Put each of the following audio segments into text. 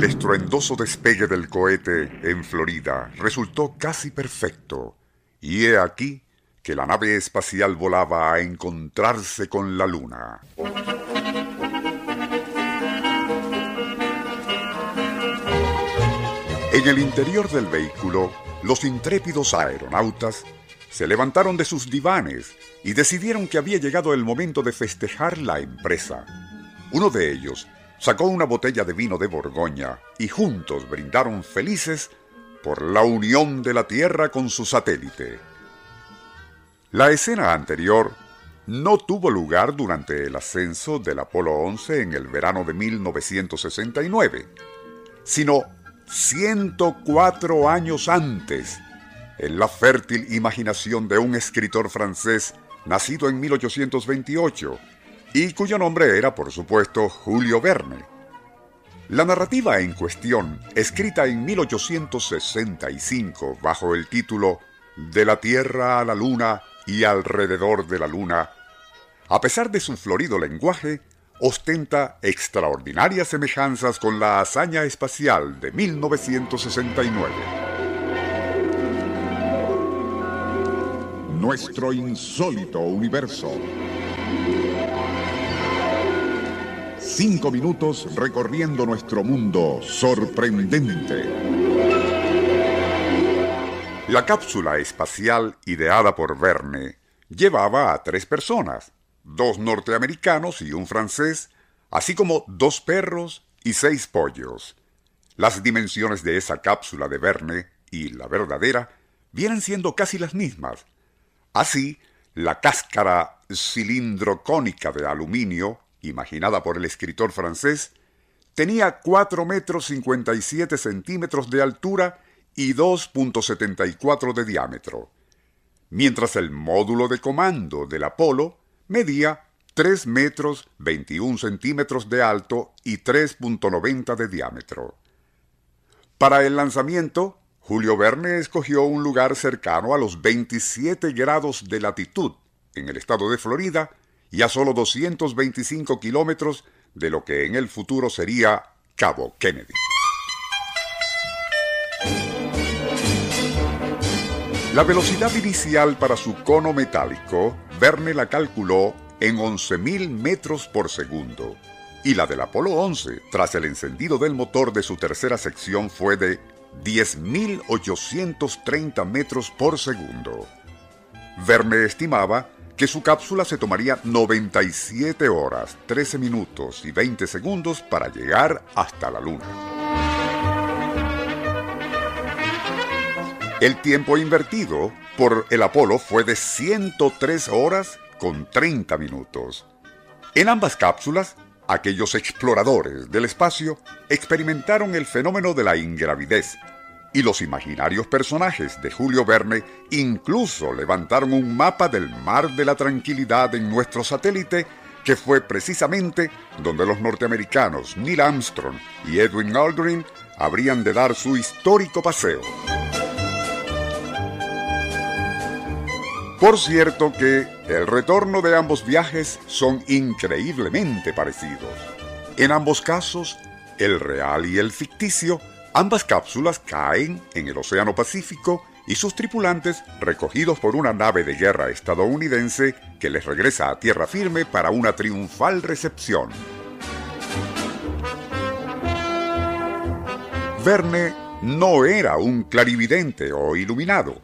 El estruendoso despegue del cohete en Florida resultó casi perfecto, y he aquí que la nave espacial volaba a encontrarse con la Luna. En el interior del vehículo, los intrépidos aeronautas se levantaron de sus divanes y decidieron que había llegado el momento de festejar la empresa. Uno de ellos sacó una botella de vino de Borgoña y juntos brindaron felices por la unión de la Tierra con su satélite. La escena anterior no tuvo lugar durante el ascenso del Apolo 11 en el verano de 1969, sino 104 años antes, en la fértil imaginación de un escritor francés nacido en 1828 y cuyo nombre era, por supuesto, Julio Verne. La narrativa en cuestión, escrita en 1865 bajo el título De la Tierra a la Luna y alrededor de la Luna, a pesar de su florido lenguaje, ostenta extraordinarias semejanzas con la hazaña espacial de 1969. Nuestro insólito universo. Cinco minutos recorriendo nuestro mundo sorprendente. La cápsula espacial ideada por Verne llevaba a tres personas, dos norteamericanos y un francés, así como dos perros y seis pollos. Las dimensiones de esa cápsula de Verne y la verdadera vienen siendo casi las mismas. Así, la cáscara cilindrocónica de aluminio imaginada por el escritor francés, tenía 4 metros 57 centímetros de altura y 2.74 de diámetro, mientras el módulo de comando del Apolo medía 3 metros 21 centímetros de alto y 3.90 de diámetro. Para el lanzamiento, Julio Verne escogió un lugar cercano a los 27 grados de latitud en el estado de Florida y a solo 225 kilómetros de lo que en el futuro sería Cabo Kennedy. La velocidad inicial para su cono metálico, Verne la calculó en 11.000 metros por segundo, y la del Apolo 11, tras el encendido del motor de su tercera sección, fue de 10.830 metros por segundo. Verne estimaba que su cápsula se tomaría 97 horas, 13 minutos y 20 segundos para llegar hasta la Luna. El tiempo invertido por el Apolo fue de 103 horas con 30 minutos. En ambas cápsulas, aquellos exploradores del espacio experimentaron el fenómeno de la ingravidez, y los imaginarios personajes de Julio Verne incluso levantaron un mapa del mar de la tranquilidad en nuestro satélite que fue precisamente donde los norteamericanos Neil Armstrong y Edwin Aldrin habrían de dar su histórico paseo. Por cierto que el retorno de ambos viajes son increíblemente parecidos. En ambos casos, el real y el ficticio Ambas cápsulas caen en el Océano Pacífico y sus tripulantes, recogidos por una nave de guerra estadounidense que les regresa a tierra firme para una triunfal recepción. Verne no era un clarividente o iluminado,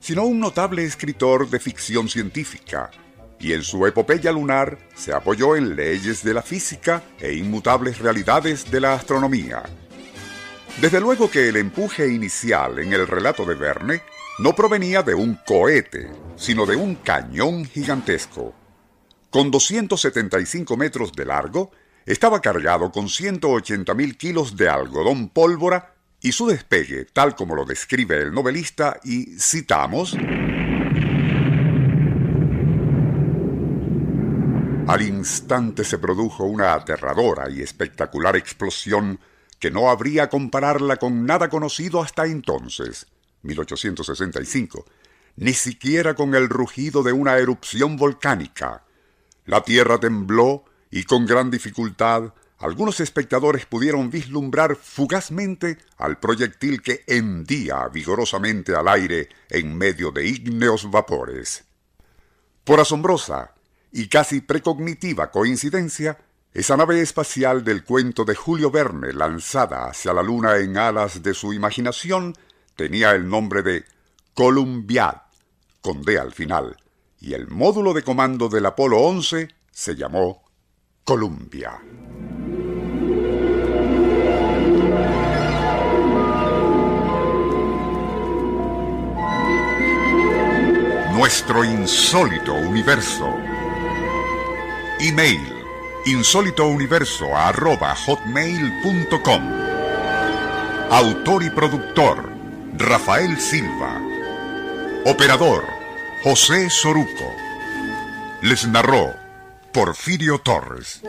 sino un notable escritor de ficción científica, y en su epopeya lunar se apoyó en leyes de la física e inmutables realidades de la astronomía. Desde luego que el empuje inicial en el relato de Verne no provenía de un cohete, sino de un cañón gigantesco. Con 275 metros de largo, estaba cargado con 180.000 kilos de algodón pólvora y su despegue, tal como lo describe el novelista, y citamos, Al instante se produjo una aterradora y espectacular explosión que no habría compararla con nada conocido hasta entonces, 1865, ni siquiera con el rugido de una erupción volcánica. La tierra tembló y con gran dificultad algunos espectadores pudieron vislumbrar fugazmente al proyectil que hendía vigorosamente al aire en medio de ígneos vapores. Por asombrosa y casi precognitiva coincidencia, esa nave espacial del cuento de Julio Verne lanzada hacia la luna en alas de su imaginación tenía el nombre de Columbiad, con D al final, y el módulo de comando del Apolo 11 se llamó Columbia. Nuestro insólito universo. Email insólitouniverso.hotmail.com Autor y productor Rafael Silva. Operador José Soruco. Les narró Porfirio Torres.